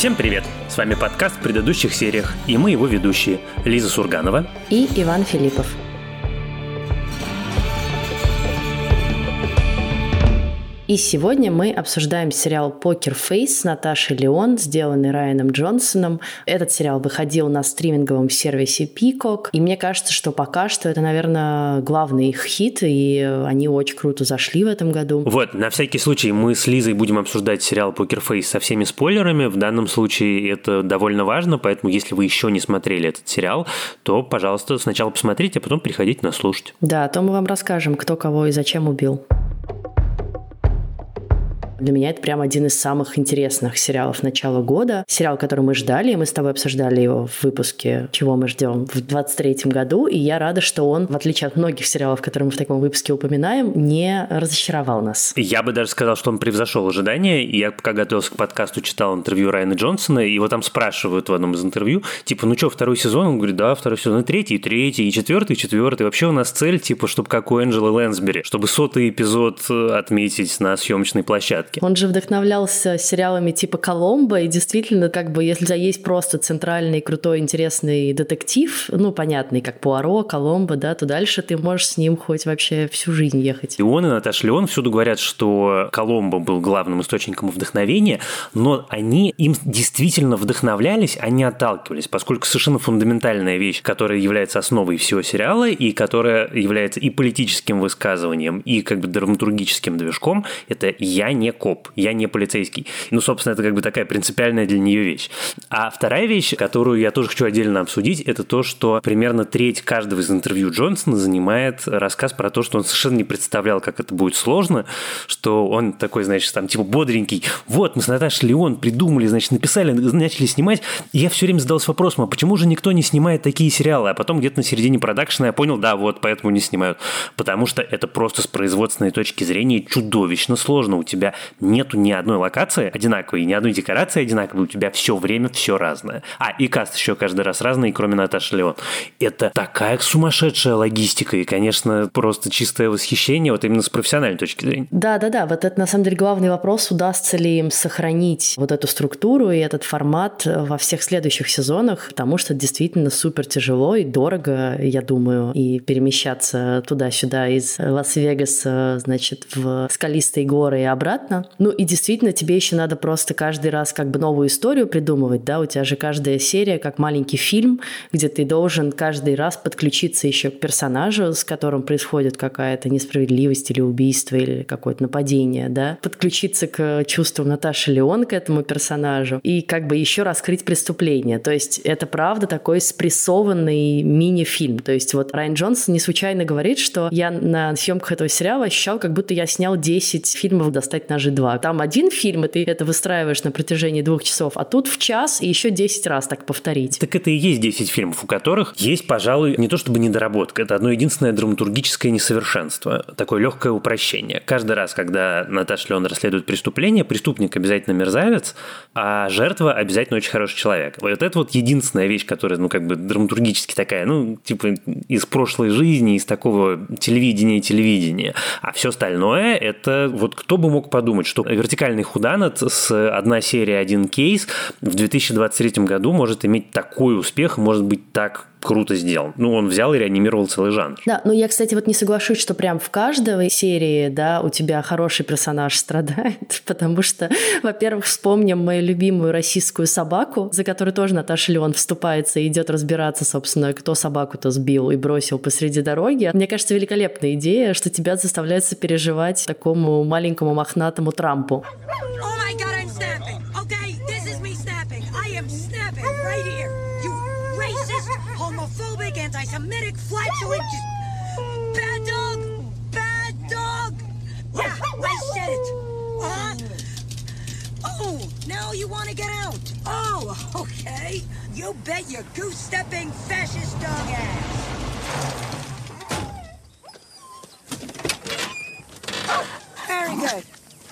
Всем привет! С вами подкаст в предыдущих сериях, и мы его ведущие Лиза Сурганова и Иван Филиппов. И сегодня мы обсуждаем сериал «Покер Фейс» с Наташей Леон, сделанный Райаном Джонсоном. Этот сериал выходил на стриминговом сервисе Peacock. И мне кажется, что пока что это, наверное, главный их хит, и они очень круто зашли в этом году. Вот, на всякий случай мы с Лизой будем обсуждать сериал «Покер Фейс» со всеми спойлерами. В данном случае это довольно важно, поэтому если вы еще не смотрели этот сериал, то, пожалуйста, сначала посмотрите, а потом приходите нас слушать. Да, то мы вам расскажем, кто кого и зачем убил. Для меня это прям один из самых интересных сериалов начала года. Сериал, который мы ждали, и мы с тобой обсуждали его в выпуске «Чего мы ждем» в 23 году, и я рада, что он, в отличие от многих сериалов, которые мы в таком выпуске упоминаем, не разочаровал нас. Я бы даже сказал, что он превзошел ожидания, и я пока готовился к подкасту, читал интервью Райана Джонсона, и его там спрашивают в одном из интервью, типа, ну что, второй сезон? Он говорит, да, второй сезон, и третий, и третий, и четвертый, и четвертый. Вообще у нас цель, типа, чтобы как у Энджелы Лэнсбери, чтобы сотый эпизод отметить на съемочной площадке порядке. Он же вдохновлялся сериалами типа «Коломбо», и действительно, как бы, если у тебя есть просто центральный, крутой, интересный детектив, ну, понятный, как Пуаро, Коломбо, да, то дальше ты можешь с ним хоть вообще всю жизнь ехать. И он, и Наташа Леон всюду говорят, что Коломбо был главным источником вдохновения, но они им действительно вдохновлялись, а не отталкивались, поскольку совершенно фундаментальная вещь, которая является основой всего сериала и которая является и политическим высказыванием, и как бы драматургическим движком, это «я не коп, я не полицейский. Ну, собственно, это как бы такая принципиальная для нее вещь. А вторая вещь, которую я тоже хочу отдельно обсудить, это то, что примерно треть каждого из интервью Джонсона занимает рассказ про то, что он совершенно не представлял, как это будет сложно, что он такой, значит, там, типа, бодренький. Вот, мы с Наташей Леон придумали, значит, написали, начали снимать. И я все время задался вопросом, а почему же никто не снимает такие сериалы? А потом где-то на середине продакшена я понял, да, вот, поэтому не снимают. Потому что это просто с производственной точки зрения чудовищно сложно. У тебя нету ни одной локации одинаковой, ни одной декорации одинаковой, у тебя все время все разное. А, и каст еще каждый раз разный, кроме Наташи Леон. Это такая сумасшедшая логистика, и, конечно, просто чистое восхищение вот именно с профессиональной точки зрения. Да-да-да, вот это на самом деле главный вопрос, удастся ли им сохранить вот эту структуру и этот формат во всех следующих сезонах, потому что действительно супер тяжело и дорого, я думаю, и перемещаться туда-сюда из Лас-Вегаса, значит, в скалистые горы и обратно, ну и действительно, тебе еще надо просто каждый раз как бы новую историю придумывать, да, у тебя же каждая серия как маленький фильм, где ты должен каждый раз подключиться еще к персонажу, с которым происходит какая-то несправедливость или убийство или какое-то нападение, да, подключиться к чувствам Наташи Леон к этому персонажу и как бы еще раскрыть преступление. То есть это правда такой спрессованный мини-фильм. То есть вот Райан Джонсон не случайно говорит, что я на съемках этого сериала ощущал, как будто я снял 10 фильмов «Достать ножи два. Там один фильм, и ты это выстраиваешь на протяжении двух часов, а тут в час и еще 10 раз так повторить. Так это и есть 10 фильмов, у которых есть, пожалуй, не то чтобы недоработка, это одно единственное драматургическое несовершенство, такое легкое упрощение. Каждый раз, когда Наташа Леон расследует преступление, преступник обязательно мерзавец, а жертва обязательно очень хороший человек. Вот это вот единственная вещь, которая, ну, как бы драматургически такая, ну, типа из прошлой жизни, из такого телевидения и телевидения. А все остальное, это вот кто бы мог подумать, думать, что вертикальный худанат с одна серия, один кейс в 2023 году может иметь такой успех, может быть так круто сделан. Ну, он взял и реанимировал целый жанр. Да, ну я, кстати, вот не соглашусь, что прям в каждой серии, да, у тебя хороший персонаж страдает, потому что, во-первых, вспомним мою любимую российскую собаку, за которой тоже Наташа Леон вступается и идет разбираться, собственно, кто собаку-то сбил и бросил посреди дороги. Мне кажется, великолепная идея, что тебя заставляет переживать такому маленькому мохнатому Трампу. Oh my God, I'm snapping. anti-Semitic, just bad dog, bad dog. Yeah, I said it. Uh-huh. Oh, now you want to get out. Oh, okay. You bet your goose-stepping fascist dog ass. Very good.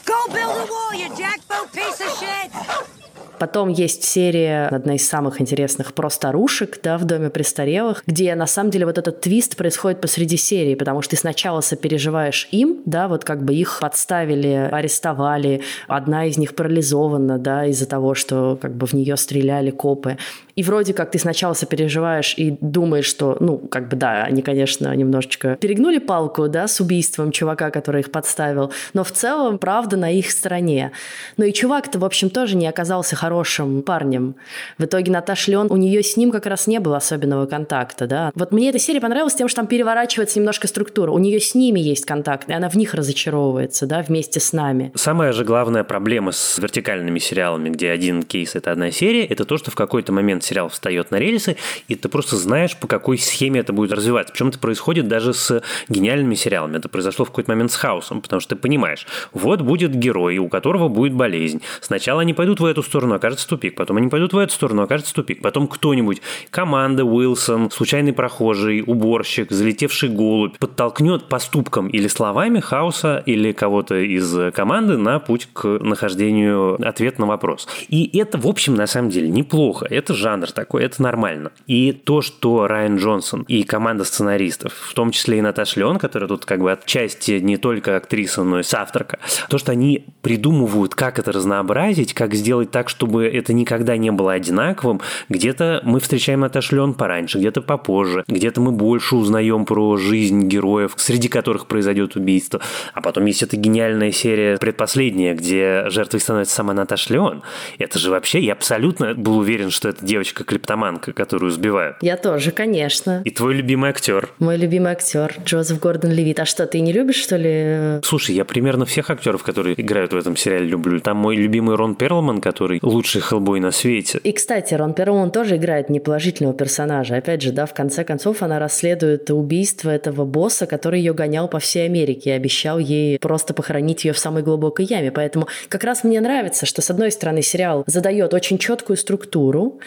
Go build a wall, you jackboot piece of shit! Потом есть серия, одна из самых интересных, про старушек, да, в доме престарелых, где на самом деле вот этот твист происходит посреди серии, потому что ты сначала сопереживаешь им, да, вот как бы их подставили, арестовали, одна из них парализована, да, из-за того, что как бы в нее стреляли копы. И вроде как ты сначала сопереживаешь и думаешь, что, ну, как бы да, они, конечно, немножечко перегнули палку, да, с убийством чувака, который их подставил, но в целом правда на их стороне. Но и чувак-то, в общем, тоже не оказался хорошим парнем. В итоге Наташа Леон, у нее с ним как раз не было особенного контакта, да. Вот мне эта серия понравилась тем, что там переворачивается немножко структура. У нее с ними есть контакт, и она в них разочаровывается, да, вместе с нами. Самая же главная проблема с вертикальными сериалами, где один кейс – это одна серия, это то, что в какой-то момент сериал встает на рельсы, и ты просто знаешь, по какой схеме это будет развиваться. Причем это происходит даже с гениальными сериалами. Это произошло в какой-то момент с Хаусом, потому что ты понимаешь, вот будет герой, у которого будет болезнь. Сначала они пойдут в эту сторону, окажется тупик, потом они пойдут в эту сторону, окажется тупик, потом кто-нибудь, команда, Уилсон, случайный прохожий, уборщик, залетевший голубь, подтолкнет поступком или словами Хауса или кого-то из команды на путь к нахождению ответа на вопрос. И это, в общем, на самом деле неплохо. Это жанр жанр такой, это нормально. И то, что Райан Джонсон и команда сценаристов, в том числе и Наташа Леон, которая тут как бы отчасти не только актриса, но и соавторка, то, что они придумывают, как это разнообразить, как сделать так, чтобы это никогда не было одинаковым, где-то мы встречаем Наташу Леон пораньше, где-то попозже, где-то мы больше узнаем про жизнь героев, среди которых произойдет убийство. А потом есть эта гениальная серия предпоследняя, где жертвой становится сама Наташа Леон. Это же вообще, я абсолютно был уверен, что это девочка девочка-криптоманка, которую сбивают. Я тоже, конечно. И твой любимый актер. Мой любимый актер Джозеф Гордон Левит. А что, ты не любишь, что ли? Слушай, я примерно всех актеров, которые играют в этом сериале, люблю. Там мой любимый Рон Перлман, который лучший хеллбой на свете. И, кстати, Рон Перлман тоже играет неположительного персонажа. Опять же, да, в конце концов она расследует убийство этого босса, который ее гонял по всей Америке и обещал ей просто похоронить ее в самой глубокой яме. Поэтому как раз мне нравится, что, с одной стороны, сериал задает очень четкую структуру,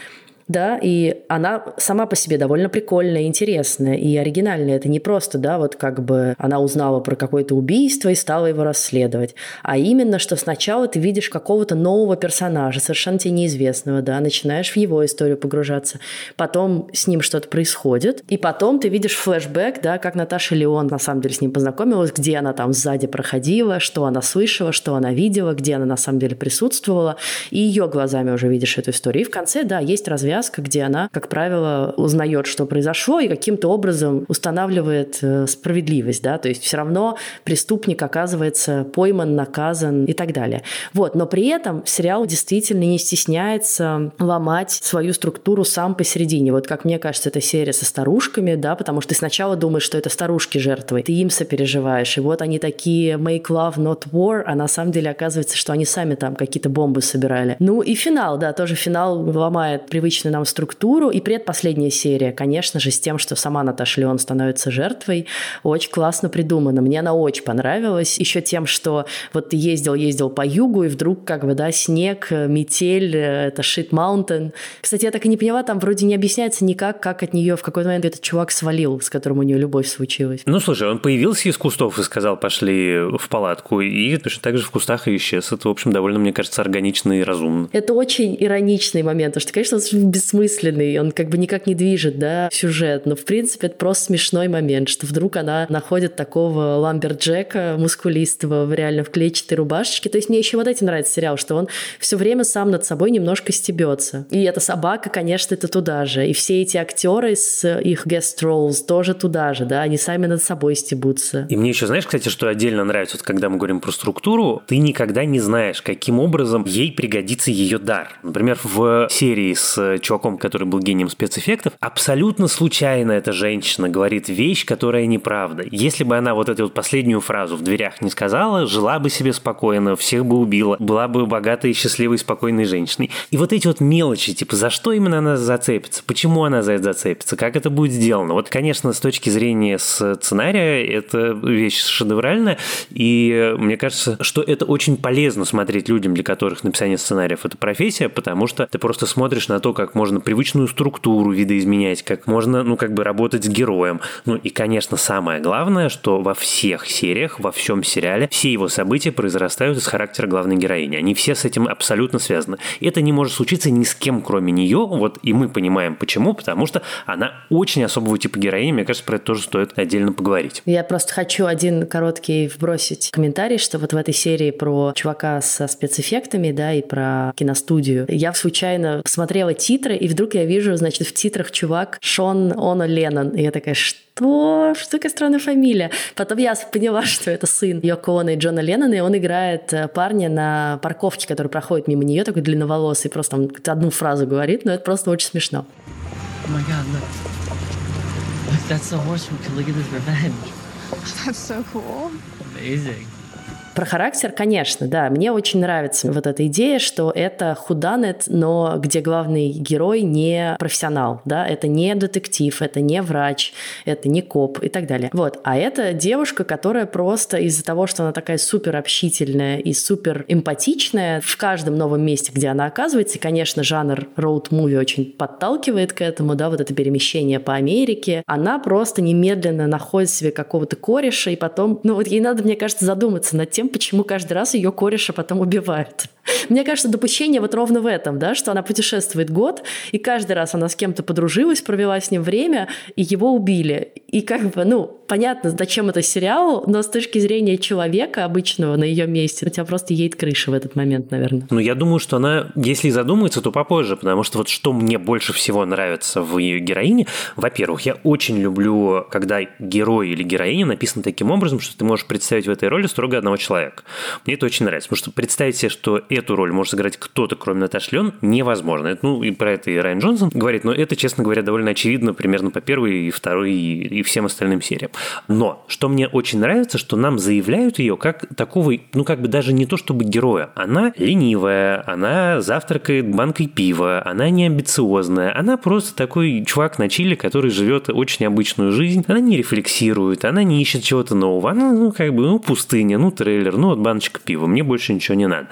да, и она сама по себе довольно прикольная, интересная и оригинальная. Это не просто, да, вот как бы она узнала про какое-то убийство и стала его расследовать, а именно, что сначала ты видишь какого-то нового персонажа, совершенно тебе неизвестного, да, начинаешь в его историю погружаться, потом с ним что-то происходит, и потом ты видишь флешбэк, да, как Наташа Леон на самом деле с ним познакомилась, где она там сзади проходила, что она слышала, что она видела, где она на самом деле присутствовала, и ее глазами уже видишь эту историю. И в конце, да, есть развязка развязка, где она, как правило, узнает, что произошло, и каким-то образом устанавливает э, справедливость, да, то есть все равно преступник оказывается пойман, наказан и так далее. Вот, но при этом сериал действительно не стесняется ломать свою структуру сам посередине. Вот как мне кажется, эта серия со старушками, да, потому что ты сначала думаешь, что это старушки жертвы, ты им сопереживаешь, и вот они такие make love, not war, а на самом деле оказывается, что они сами там какие-то бомбы собирали. Ну и финал, да, тоже финал ломает привычную нам структуру. И предпоследняя серия, конечно же, с тем, что сама Наташа Леон становится жертвой, очень классно придумано. Мне она очень понравилась. Еще тем, что вот ты ездил, ездил по югу, и вдруг как бы, да, снег, метель, это Shit Mountain. Кстати, я так и не поняла, там вроде не объясняется никак, как от нее в какой-то момент этот чувак свалил, с которым у нее любовь случилась. Ну, слушай, он появился из кустов и сказал, пошли в палатку, и точно так же в кустах и исчез. Это, в общем, довольно, мне кажется, органично и разумно. Это очень ироничный момент, потому что, конечно, бессмысленный, он как бы никак не движет, да, сюжет, но в принципе это просто смешной момент, что вдруг она находит такого lumberjack а мускулистого в реально в клетчатой рубашечке. То есть мне еще вот этим нравится сериал, что он все время сам над собой немножко стебется. И эта собака, конечно, это туда же. И все эти актеры с их guest roles тоже туда же, да, они сами над собой стебутся. И мне еще, знаешь, кстати, что отдельно нравится, вот когда мы говорим про структуру, ты никогда не знаешь, каким образом ей пригодится ее дар. Например, в серии с чуваком, который был гением спецэффектов, абсолютно случайно эта женщина говорит вещь, которая неправда. Если бы она вот эту вот последнюю фразу в дверях не сказала, жила бы себе спокойно, всех бы убила, была бы богатой, счастливой, спокойной женщиной. И вот эти вот мелочи, типа, за что именно она зацепится, почему она за это зацепится, как это будет сделано. Вот, конечно, с точки зрения сценария, это вещь шедевральная, и мне кажется, что это очень полезно смотреть людям, для которых написание сценариев – это профессия, потому что ты просто смотришь на то, как как можно привычную структуру видоизменять, как можно, ну, как бы работать с героем. Ну, и, конечно, самое главное, что во всех сериях, во всем сериале, все его события произрастают из характера главной героини. Они все с этим абсолютно связаны. Это не может случиться ни с кем, кроме нее, вот, и мы понимаем почему, потому что она очень особого типа героини, мне кажется, про это тоже стоит отдельно поговорить. Я просто хочу один короткий вбросить комментарий, что вот в этой серии про чувака со спецэффектами, да, и про киностудию, я случайно смотрела титры, и вдруг я вижу, значит, в титрах чувак Шон Оно Леннон, и я такая, что что? Такая странная фамилия? Потом я поняла, что это сын Йоко Оно и Джона Леннона, и он играет э, парня на парковке, который проходит мимо нее, такой длинноволосый, просто он одну фразу говорит, но это просто очень смешно. Oh my God, look. Look, that's the horse from Caligula's Revenge. That's so cool. Amazing. Про характер, конечно, да. Мне очень нравится вот эта идея, что это худанет, но где главный герой не профессионал, да, это не детектив, это не врач, это не коп и так далее. Вот. А это девушка, которая просто из-за того, что она такая супер общительная и супер эмпатичная в каждом новом месте, где она оказывается, и, конечно, жанр роуд-муви очень подталкивает к этому, да, вот это перемещение по Америке, она просто немедленно находит себе какого-то кореша, и потом, ну вот ей надо, мне кажется, задуматься над тем, тем, почему каждый раз ее кореша потом убивают. Мне кажется, допущение вот ровно в этом, да, что она путешествует год, и каждый раз она с кем-то подружилась, провела с ним время, и его убили. И как бы, ну, понятно, зачем это сериал, но с точки зрения человека обычного на ее месте, у тебя просто едет крыша в этот момент, наверное. Ну, я думаю, что она, если задумается, то попозже, потому что вот что мне больше всего нравится в ее героине, во-первых, я очень люблю, когда герой или героиня написан таким образом, что ты можешь представить в этой роли строго одного человека. Мне это очень нравится, потому что представить себе, что эту роль может сыграть кто-то, кроме Наташи Леон, невозможно. Это, ну, и про это и Райан Джонсон говорит, но это, честно говоря, довольно очевидно примерно по первой, и второй, и всем остальным сериям. Но, что мне очень нравится, что нам заявляют ее как такого, ну, как бы даже не то чтобы героя. Она ленивая, она завтракает банкой пива, она не амбициозная, она просто такой чувак на чили, который живет очень обычную жизнь, она не рефлексирует, она не ищет чего-то нового, она, ну, как бы, ну, пустыня, ну, трейлер, ну, вот баночка пива, мне больше ничего не надо.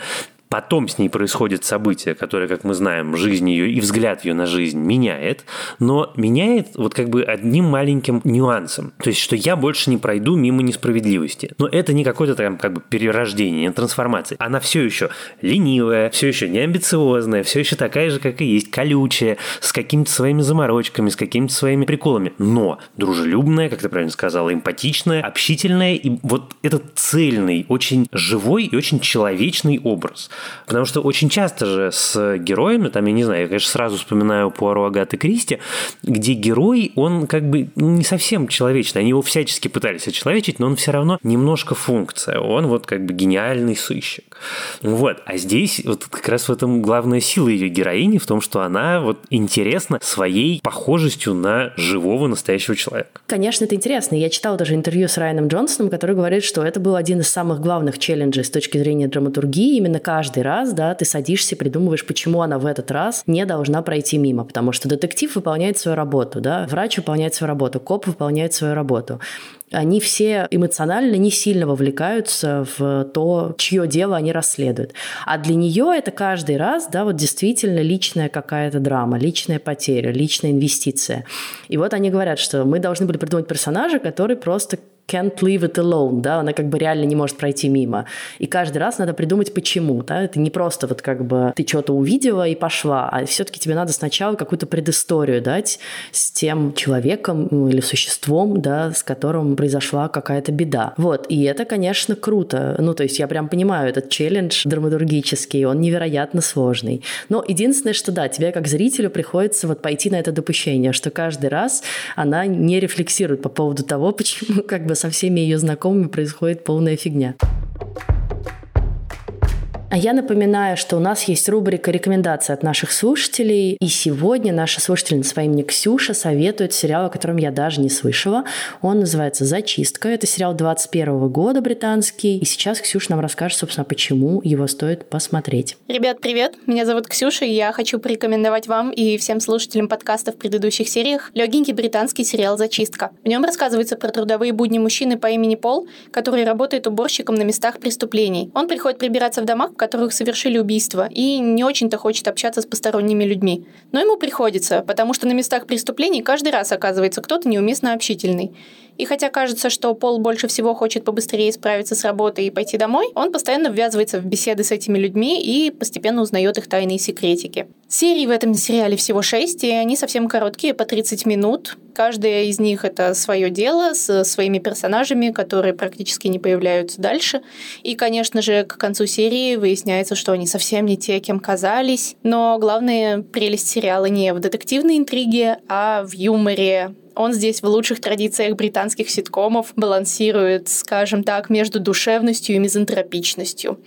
Потом с ней происходит событие, которое, как мы знаем, жизнь ее и взгляд ее на жизнь меняет, но меняет вот как бы одним маленьким нюансом. То есть, что я больше не пройду мимо несправедливости. Но это не какое-то там как бы перерождение, не трансформация. Она все еще ленивая, все еще неамбициозная, все еще такая же, как и есть, колючая, с какими-то своими заморочками, с какими-то своими приколами. Но дружелюбная, как ты правильно сказала, эмпатичная, общительная. И вот этот цельный, очень живой и очень человечный образ – Потому что очень часто же с героями, там, я не знаю, я, конечно, сразу вспоминаю Пуаро Агаты Кристи, где герой, он как бы не совсем человечный. Они его всячески пытались очеловечить, но он все равно немножко функция. Он вот как бы гениальный сыщик. Вот. А здесь вот как раз в этом главная сила ее героини, в том, что она вот интересна своей похожестью на живого настоящего человека. Конечно, это интересно. Я читала даже интервью с Райаном Джонсоном, который говорит, что это был один из самых главных челленджей с точки зрения драматургии. Именно каждый каждый раз, да, ты садишься, придумываешь, почему она в этот раз не должна пройти мимо, потому что детектив выполняет свою работу, да, врач выполняет свою работу, коп выполняет свою работу они все эмоционально не сильно вовлекаются в то, чье дело они расследуют. А для нее это каждый раз, да, вот действительно личная какая-то драма, личная потеря, личная инвестиция. И вот они говорят, что мы должны были придумать персонажа, который просто can't leave it alone, да, она как бы реально не может пройти мимо. И каждый раз надо придумать, почему, да, это не просто вот как бы ты что-то увидела и пошла, а все-таки тебе надо сначала какую-то предысторию дать с тем человеком или существом, да, с которым произошла какая-то беда. Вот, и это, конечно, круто. Ну, то есть я прям понимаю, этот челлендж драматургический, он невероятно сложный. Но единственное, что да, тебе как зрителю приходится вот пойти на это допущение, что каждый раз она не рефлексирует по поводу того, почему как бы со всеми ее знакомыми происходит полная фигня. А я напоминаю, что у нас есть рубрика рекомендации от наших слушателей. И сегодня наша слушательница по имени Ксюша советует сериал, о котором я даже не слышала. Он называется «Зачистка». Это сериал 21 года британский. И сейчас Ксюша нам расскажет, собственно, почему его стоит посмотреть. Ребят, привет! Меня зовут Ксюша, и я хочу порекомендовать вам и всем слушателям подкаста в предыдущих сериях легенький британский сериал «Зачистка». В нем рассказывается про трудовые будни мужчины по имени Пол, который работает уборщиком на местах преступлений. Он приходит прибираться в домах, которых совершили убийство, и не очень-то хочет общаться с посторонними людьми. Но ему приходится, потому что на местах преступлений каждый раз оказывается кто-то неуместно общительный. И хотя кажется, что Пол больше всего хочет побыстрее справиться с работой и пойти домой, он постоянно ввязывается в беседы с этими людьми и постепенно узнает их тайные секретики. Серий в этом сериале всего шесть, и они совсем короткие, по 30 минут. Каждая из них это свое дело с своими персонажами, которые практически не появляются дальше. И, конечно же, к концу серии выясняется, что они совсем не те, кем казались. Но главная прелесть сериала не в детективной интриге, а в юморе, он здесь в лучших традициях британских ситкомов балансирует, скажем так, между душевностью и мизантропичностью.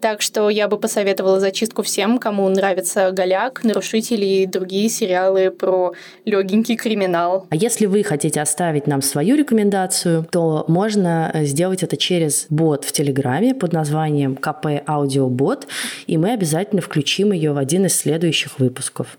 Так что я бы посоветовала зачистку всем, кому нравится «Голяк», «Нарушители» и другие сериалы про легенький криминал. А если вы хотите оставить нам свою рекомендацию, то можно э, сделать это через бот в Телеграме под названием КП Аудиобот, и мы обязательно включим ее в один из следующих выпусков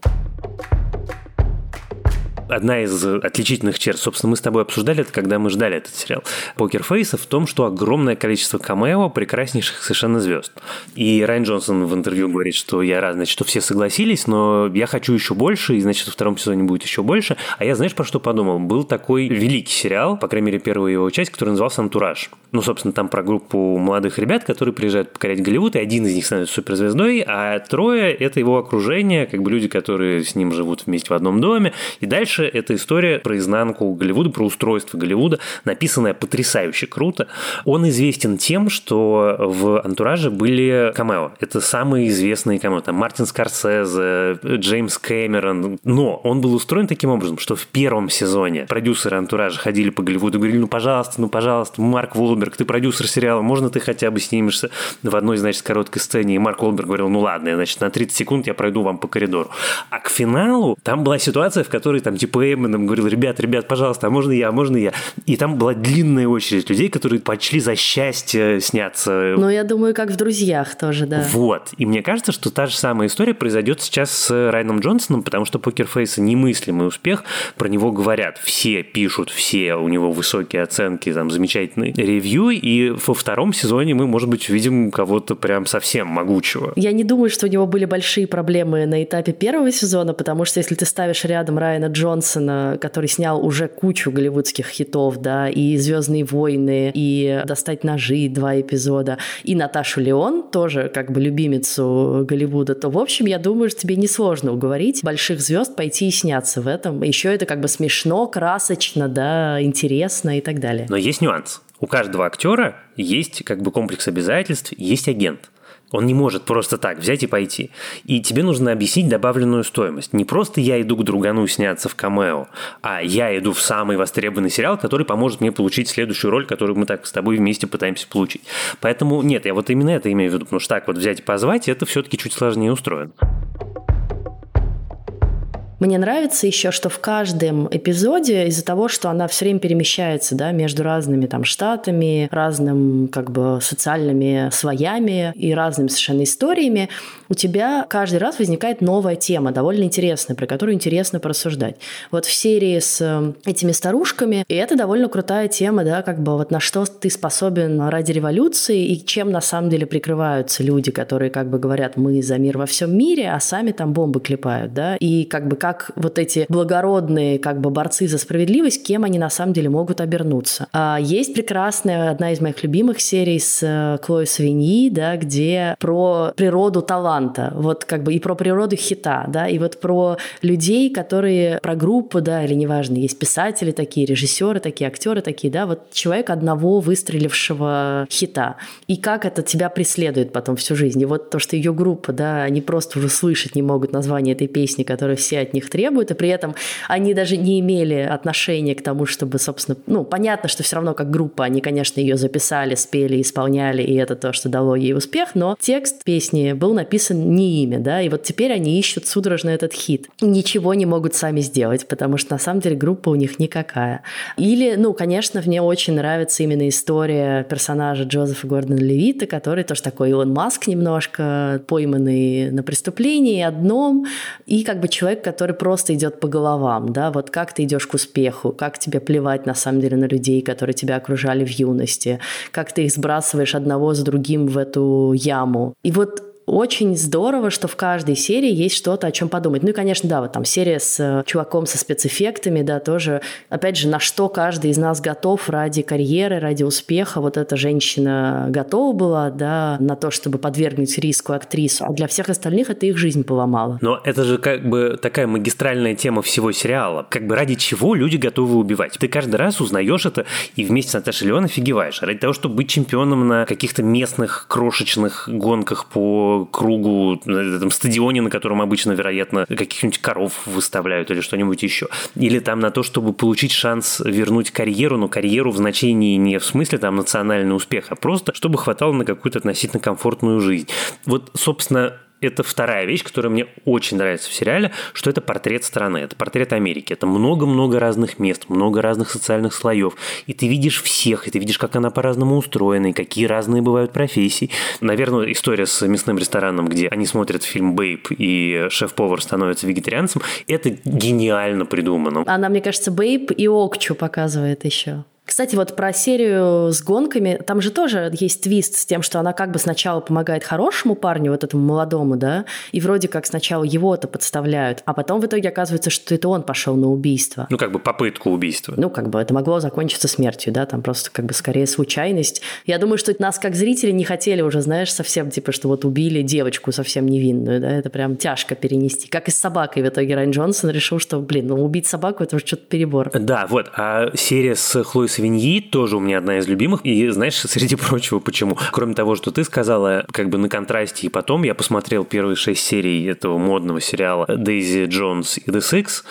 одна из отличительных черт, собственно, мы с тобой обсуждали это, когда мы ждали этот сериал, Покер Фейса, в том, что огромное количество камео прекраснейших совершенно звезд. И Райан Джонсон в интервью говорит, что я рад, значит, что все согласились, но я хочу еще больше, и, значит, во втором сезоне будет еще больше. А я, знаешь, про что подумал? Был такой великий сериал, по крайней мере, первая его часть, который назывался «Антураж». Ну, собственно, там про группу молодых ребят, которые приезжают покорять Голливуд, и один из них становится суперзвездой, а трое – это его окружение, как бы люди, которые с ним живут вместе в одном доме. И дальше дальше это история про изнанку Голливуда, про устройство Голливуда, написанная потрясающе круто. Он известен тем, что в «Антураже» были камео. Это самые известные камео. Там Мартин Скорсезе, Джеймс Кэмерон. Но он был устроен таким образом, что в первом сезоне продюсеры «Антуража» ходили по Голливуду и говорили, ну, пожалуйста, ну, пожалуйста, Марк Волберг, ты продюсер сериала, можно ты хотя бы снимешься в одной, значит, короткой сцене? И Марк Волберг говорил, ну, ладно, значит, на 30 секунд я пройду вам по коридору. А к финалу там была ситуация, в которой там типа Эмinem говорил, ребят, ребят, пожалуйста, а можно я, а можно я? И там была длинная очередь людей, которые почли за счастье сняться. Ну, я думаю, как в «Друзьях» тоже, да. Вот. И мне кажется, что та же самая история произойдет сейчас с Райаном Джонсоном, потому что «Покерфейс» немыслимый успех, про него говорят, все пишут, все, у него высокие оценки, там, замечательный ревью, и во втором сезоне мы, может быть, увидим кого-то прям совсем могучего. Я не думаю, что у него были большие проблемы на этапе первого сезона, потому что если ты ставишь рядом Райана Джонсона, который снял уже кучу голливудских хитов, да, и «Звездные войны», и «Достать ножи» два эпизода, и Наташу Леон, тоже как бы любимицу Голливуда, то, в общем, я думаю, что тебе несложно уговорить больших звезд пойти и сняться в этом. Еще это как бы смешно, красочно, да, интересно и так далее. Но есть нюанс. У каждого актера есть как бы комплекс обязательств, есть агент. Он не может просто так взять и пойти. И тебе нужно объяснить добавленную стоимость. Не просто я иду к другану сняться в камео, а я иду в самый востребованный сериал, который поможет мне получить следующую роль, которую мы так с тобой вместе пытаемся получить. Поэтому нет, я вот именно это имею в виду, потому что так вот взять и позвать, это все-таки чуть сложнее устроено. Мне нравится еще, что в каждом эпизоде из-за того, что она все время перемещается да, между разными там штатами, разным как бы социальными слоями и разными совершенно историями, у тебя каждый раз возникает новая тема, довольно интересная, про которую интересно порассуждать. Вот в серии с э, этими старушками, и это довольно крутая тема, да, как бы вот на что ты способен ради революции и чем на самом деле прикрываются люди, которые как бы говорят, мы за мир во всем мире, а сами там бомбы клепают, да, и как бы как вот эти благородные как бы борцы за справедливость, кем они на самом деле могут обернуться. А есть прекрасная, одна из моих любимых серий с э, Клой Свиньи, да, где про природу таланта, вот как бы и про природу хита, да, и вот про людей, которые, про группу, да, или неважно, есть писатели такие, режиссеры такие, актеры такие, да, вот человек одного выстрелившего хита. И как это тебя преследует потом всю жизнь. И вот то, что ее группа, да, они просто уже слышать не могут название этой песни, которую все от них требуют, и при этом они даже не имели отношения к тому, чтобы, собственно, ну, понятно, что все равно как группа они, конечно, ее записали, спели, исполняли, и это то, что дало ей успех, но текст песни был написан не ими, да, и вот теперь они ищут судорожно этот хит. Ничего не могут сами сделать, потому что на самом деле группа у них никакая. Или, ну, конечно, мне очень нравится именно история персонажа Джозефа Гордона Левита, который тоже такой Илон Маск немножко, пойманный на преступлении одном, и как бы человек, который который просто идет по головам, да, вот как ты идешь к успеху, как тебе плевать на самом деле на людей, которые тебя окружали в юности, как ты их сбрасываешь одного за другим в эту яму. И вот очень здорово, что в каждой серии есть что-то, о чем подумать. Ну и, конечно, да, вот там серия с э, чуваком со спецэффектами, да, тоже, опять же, на что каждый из нас готов ради карьеры, ради успеха. Вот эта женщина готова была, да, на то, чтобы подвергнуть риску актрису, а для всех остальных это их жизнь поломала. Но это же как бы такая магистральная тема всего сериала. Как бы ради чего люди готовы убивать. Ты каждый раз узнаешь это и вместе с Наташей Леон офигеваешь. Ради того, чтобы быть чемпионом на каких-то местных крошечных гонках по кругу, на этом стадионе, на котором обычно, вероятно, каких-нибудь коров выставляют или что-нибудь еще. Или там на то, чтобы получить шанс вернуть карьеру, но карьеру в значении не в смысле там национальный успех, а просто чтобы хватало на какую-то относительно комфортную жизнь. Вот, собственно, это вторая вещь, которая мне очень нравится в сериале, что это портрет страны, это портрет Америки. Это много-много разных мест, много разных социальных слоев. И ты видишь всех, и ты видишь, как она по-разному устроена, и какие разные бывают профессии. Наверное, история с мясным рестораном, где они смотрят фильм «Бейб», и шеф-повар становится вегетарианцем, это гениально придумано. Она, мне кажется, «Бейб» и «Окчу» показывает еще. Кстати, вот про серию с гонками, там же тоже есть твист с тем, что она как бы сначала помогает хорошему парню, вот этому молодому, да, и вроде как сначала его-то подставляют, а потом в итоге оказывается, что это он пошел на убийство. Ну, как бы попытку убийства. Ну, как бы это могло закончиться смертью, да, там просто как бы скорее случайность. Я думаю, что нас как зрители не хотели уже, знаешь, совсем типа, что вот убили девочку совсем невинную, да, это прям тяжко перенести. Как и с собакой в итоге Райан Джонсон решил, что, блин, ну убить собаку это уже что-то перебор. Да, вот, а серия с Хлоей свиньи тоже у меня одна из любимых. И знаешь, среди прочего, почему? Кроме того, что ты сказала, как бы на контрасте, и потом я посмотрел первые шесть серий этого модного сериала Дейзи Джонс и The Six,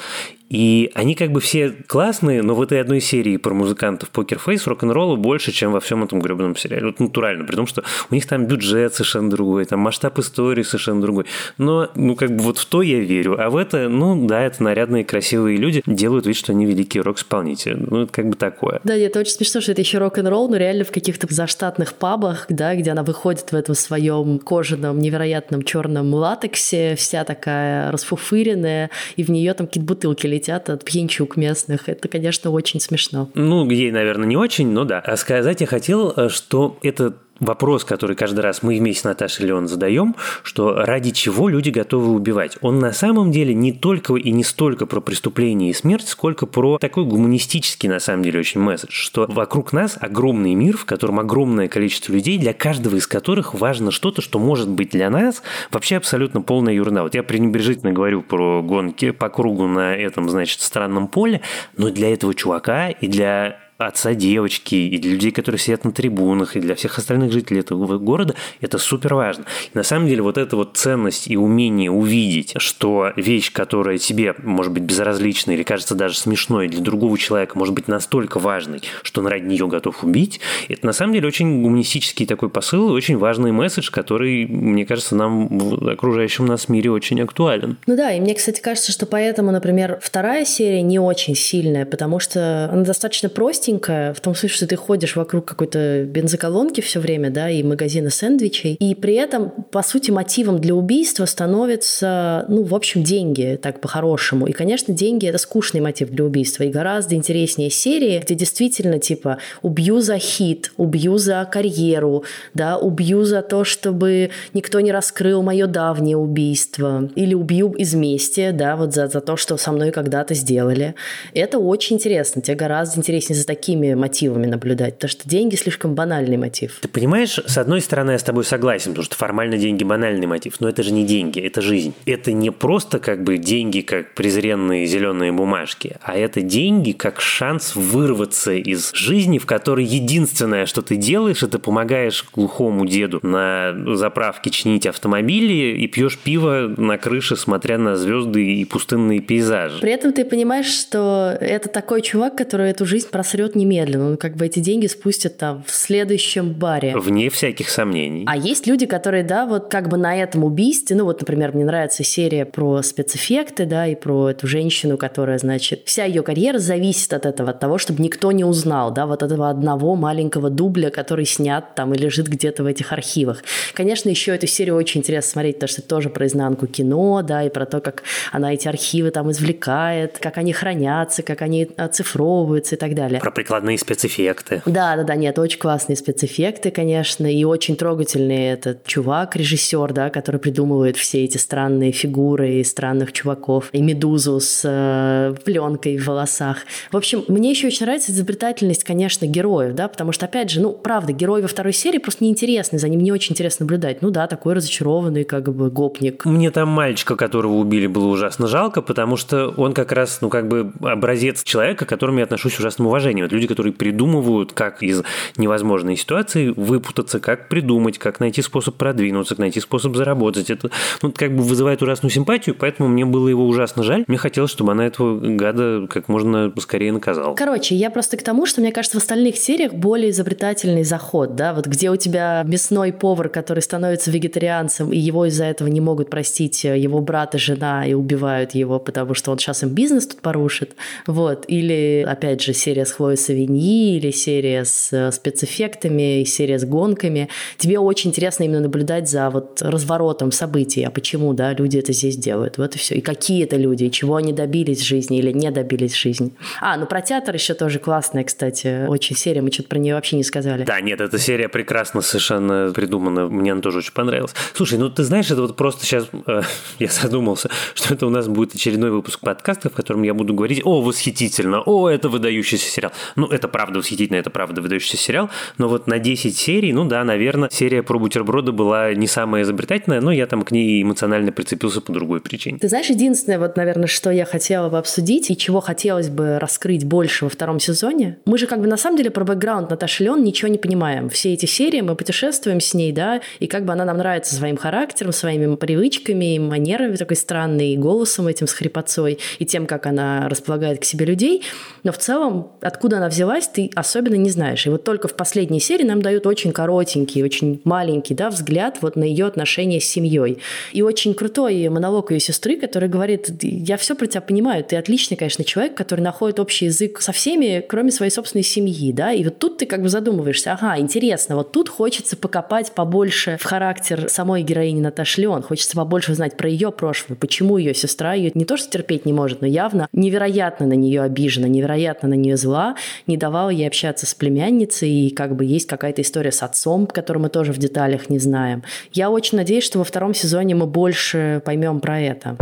и они как бы все классные, но в этой одной серии про музыкантов Покер Фейс рок-н-ролла больше, чем во всем этом гребаном сериале. Вот натурально, при том, что у них там бюджет совершенно другой, там масштаб истории совершенно другой. Но, ну, как бы вот в то я верю. А в это, ну, да, это нарядные, красивые люди делают вид, что они великие рок-исполнители. Ну, это как бы такое. Да, это очень смешно, что это еще рок-н-ролл, но реально в каких-то заштатных пабах, да, где она выходит в этом своем кожаном, невероятном черном латексе, вся такая расфуфыренная, и в нее там какие-то бутылки летят от пьянчук местных. Это, конечно, очень смешно. Ну, ей, наверное, не очень, но да. А сказать я хотел, э, что это вопрос, который каждый раз мы вместе с Наташей Леон задаем, что ради чего люди готовы убивать. Он на самом деле не только и не столько про преступление и смерть, сколько про такой гуманистический, на самом деле, очень месседж, что вокруг нас огромный мир, в котором огромное количество людей, для каждого из которых важно что-то, что может быть для нас вообще абсолютно полная ерунда. Вот я пренебрежительно говорю про гонки по кругу на этом, значит, странном поле, но для этого чувака и для отца девочки, и для людей, которые сидят на трибунах, и для всех остальных жителей этого города, это супер важно. И на самом деле вот эта вот ценность и умение увидеть, что вещь, которая тебе может быть безразлична или кажется даже смешной, для другого человека может быть настолько важной, что он ради нее готов убить, это на самом деле очень гуманистический такой посыл, очень важный месседж, который, мне кажется, нам в окружающем нас мире очень актуален. Ну да, и мне, кстати, кажется, что поэтому, например, вторая серия не очень сильная, потому что она достаточно простенькая, простенькая, в том смысле, что ты ходишь вокруг какой-то бензоколонки все время, да, и магазина сэндвичей, и при этом, по сути, мотивом для убийства становится, ну, в общем, деньги, так по-хорошему. И, конечно, деньги – это скучный мотив для убийства, и гораздо интереснее серии, где действительно, типа, убью за хит, убью за карьеру, да, убью за то, чтобы никто не раскрыл мое давнее убийство, или убью из мести, да, вот за, за то, что со мной когда-то сделали. Это очень интересно. Тебе гораздо интереснее за такими мотивами наблюдать, потому что деньги слишком банальный мотив. Ты понимаешь, с одной стороны, я с тобой согласен, потому что формально деньги банальный мотив, но это же не деньги, это жизнь. Это не просто как бы деньги, как презренные зеленые бумажки, а это деньги как шанс вырваться из жизни, в которой единственное, что ты делаешь, это помогаешь глухому деду на заправке чинить автомобили и пьешь пиво на крыше, смотря на звезды и пустынные пейзажи. При этом ты понимаешь, что это такой чувак, который эту жизнь просрет умрет немедленно. Он как бы эти деньги спустят там в следующем баре. Вне всяких сомнений. А есть люди, которые, да, вот как бы на этом убийстве, ну вот, например, мне нравится серия про спецэффекты, да, и про эту женщину, которая, значит, вся ее карьера зависит от этого, от того, чтобы никто не узнал, да, вот этого одного маленького дубля, который снят там и лежит где-то в этих архивах. Конечно, еще эту серию очень интересно смотреть, потому что это тоже про изнанку кино, да, и про то, как она эти архивы там извлекает, как они хранятся, как они оцифровываются и так далее. Про прикладные спецэффекты. Да, да, да, нет, очень классные спецэффекты, конечно, и очень трогательный этот чувак, режиссер, да, который придумывает все эти странные фигуры и странных чуваков, и медузу с э, пленкой в волосах. В общем, мне еще очень нравится изобретательность, конечно, героев, да, потому что, опять же, ну, правда, герой во второй серии просто неинтересный, за ним не очень интересно наблюдать. Ну да, такой разочарованный, как бы, гопник. Мне там мальчика, которого убили, было ужасно жалко, потому что он как раз, ну, как бы образец человека, к которому я отношусь с ужасным уважением. Это люди, которые придумывают, как из невозможной ситуации выпутаться, как придумать, как найти способ продвинуться, как найти способ заработать. Это, ну, как бы вызывает ужасную симпатию, поэтому мне было его ужасно жаль. Мне хотелось, чтобы она этого гада как можно скорее наказала. Короче, я просто к тому, что мне кажется, в остальных сериях более изобретательный заход, да, вот где у тебя мясной повар, который становится вегетарианцем, и его из-за этого не могут простить его брат и жена, и убивают его, потому что он сейчас им бизнес тут порушит, вот, или, опять же, серия с Хлоей Савиньи, или серия с э, спецэффектами, и серия с гонками. Тебе очень интересно именно наблюдать за вот разворотом событий, а почему, да, люди это здесь делают, вот и все. И какие это люди, и чего они добились в жизни или не добились в жизни. А, ну про театр еще тоже классная, кстати, очень серия, мы что-то про нее вообще не сказали. Да, нет, эта серия прекрасно совершенно придумана, мне она тоже очень понравилась. Слушай, ну ты знаешь, это вот просто сейчас э, я задумался, что это у нас будет очередной выпуск подкаста, в котором я буду говорить, о, восхитительно, о, это выдающийся сериал. Ну, это правда восхитительно, это правда выдающийся сериал, но вот на 10 серий, ну да, наверное, серия про бутерброды была не самая изобретательная, но я там к ней эмоционально прицепился по другой причине. Ты знаешь, единственное, вот, наверное, что я хотела бы обсудить и чего хотелось бы раскрыть больше во втором сезоне, мы же как бы на самом деле про бэкграунд Наташи Леон ничего не понимаем. Все эти серии мы путешествуем с ней, да, и как бы она нам нравится своим характером, своими привычками, манерами такой странной, и голосом этим с хрипотцой, и тем, как она располагает к себе людей. Но в целом, откуда она взялась, ты особенно не знаешь. И вот только в последней серии нам дают очень коротенький, очень маленький да, взгляд вот на ее отношения с семьей. И очень крутой монолог ее сестры, который говорит, я все про тебя понимаю, ты отличный, конечно, человек, который находит общий язык со всеми, кроме своей собственной семьи, да, и вот тут ты как бы задумываешься, ага, интересно, вот тут хочется покопать побольше в характер самой героини Наташи Леон, хочется побольше узнать про ее прошлое, почему ее сестра ее не то что терпеть не может, но явно невероятно на нее обижена, невероятно на нее зла, не давала ей общаться с племянницей, и как бы есть какая-то история с отцом, которую мы тоже в деталях не знаем. Я очень надеюсь, что во втором сезоне мы больше поймем про это.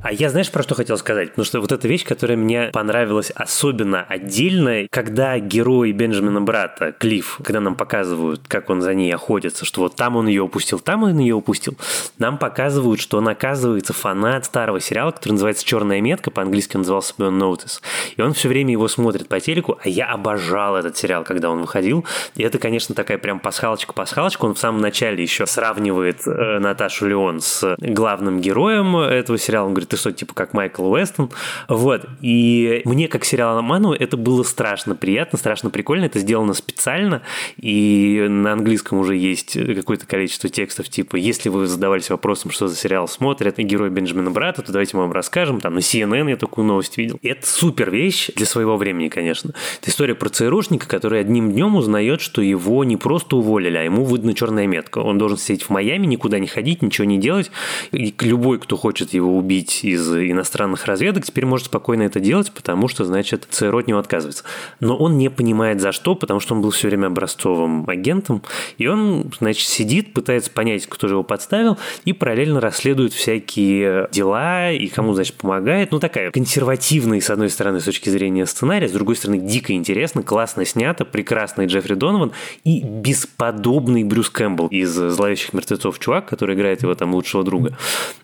А я знаешь, про что хотел сказать? Потому что вот эта вещь, которая мне понравилась особенно отдельно, когда герой Бенджамина брата, Клифф, когда нам показывают, как он за ней охотится, что вот там он ее упустил, там он ее упустил, нам показывают, что он оказывается фанат старого сериала, который называется «Черная метка», по-английски он назывался Burn Notice. И он все время его смотрит по телеку, а я обожал этот сериал, когда он выходил. И это, конечно, такая прям пасхалочка-пасхалочка. Он в самом начале еще сравнивает э, Наташу Леон с главным героем этого сериала. Он говорит, ты что, типа как Майкл Уэстон. Вот. И мне, как сериаломану, это было страшно приятно, страшно прикольно. Это сделано специально. И на английском уже есть какое-то количество текстов, типа, если вы задавались вопросом, что за сериал смотрят, и герой Бенджамина Брата, то давайте мы вам расскажем. Там на CNN я такую новость видел. Это супер вещь для своего времени, конечно. Это история про ЦРУшника, который одним днем узнает, что его не просто уволили, а ему выдана черная метка. Он должен сидеть в Майами, никуда не ходить, ничего не делать. И любой, кто хочет его убить, из иностранных разведок теперь может спокойно это делать, потому что, значит, ЦРУ от него отказывается. Но он не понимает за что, потому что он был все время образцовым агентом, и он, значит, сидит, пытается понять, кто же его подставил, и параллельно расследует всякие дела, и кому, значит, помогает. Ну, такая консервативная, с одной стороны, с точки зрения сценария, с другой стороны, дико интересно, классно снято, прекрасный Джеффри Донован и бесподобный Брюс Кэмпбелл из «Зловещих мертвецов» чувак, который играет его там лучшего друга.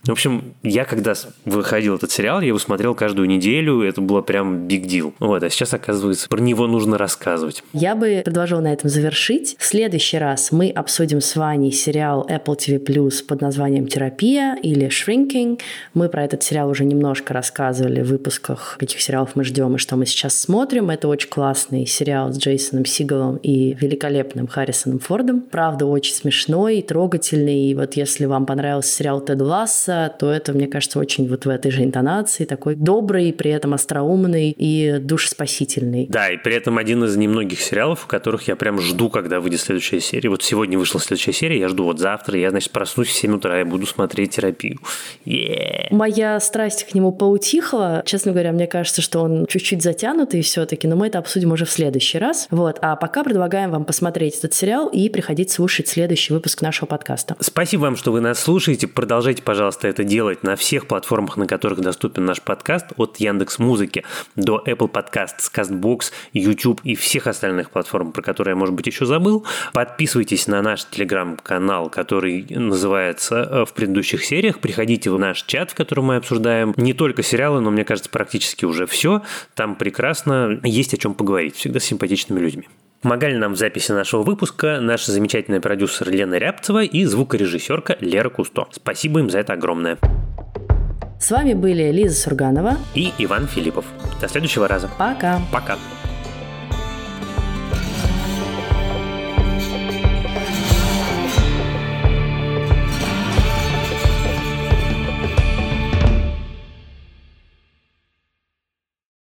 В общем, я когда выходил этот сериал, я его смотрел каждую неделю, это было прям big deal. Вот, а сейчас, оказывается, про него нужно рассказывать. Я бы предложила на этом завершить. В следующий раз мы обсудим с Ваней сериал Apple TV Plus под названием «Терапия» или «Shrinking». Мы про этот сериал уже немножко рассказывали в выпусках, каких сериалов мы ждем и что мы сейчас смотрим. Это очень классный сериал с Джейсоном Сигалом и великолепным Харрисоном Фордом. Правда, очень смешной, трогательный. И вот если вам понравился сериал «Тед Ласса», то это, мне кажется, очень вот в этой же интонации, такой добрый, при этом остроумный и душеспасительный. Да, и при этом один из немногих сериалов, у которых я прям жду, когда выйдет следующая серия. Вот сегодня вышла следующая серия, я жду вот завтра, я, значит, проснусь в 7 утра и буду смотреть терапию. Yeah. Моя страсть к нему поутихла. Честно говоря, мне кажется, что он чуть-чуть затянутый все-таки, но мы это обсудим уже в следующий раз. Вот. А пока предлагаем вам посмотреть этот сериал и приходить слушать следующий выпуск нашего подкаста. Спасибо вам, что вы нас слушаете. Продолжайте, пожалуйста, это делать на всех платформах, на которых доступен наш подкаст, от Яндекс Музыки до Apple Podcasts, CastBox, YouTube и всех остальных платформ, про которые я, может быть, еще забыл. Подписывайтесь на наш телеграм-канал, который называется э, в предыдущих сериях. Приходите в наш чат, в котором мы обсуждаем не только сериалы, но, мне кажется, практически уже все. Там прекрасно есть о чем поговорить. Всегда с симпатичными людьми. Помогали нам в записи нашего выпуска наша замечательная продюсер Лена Рябцева и звукорежиссерка Лера Кусто. Спасибо им за это огромное. С вами были Лиза Сурганова и Иван Филиппов. До следующего раза. Пока. Пока.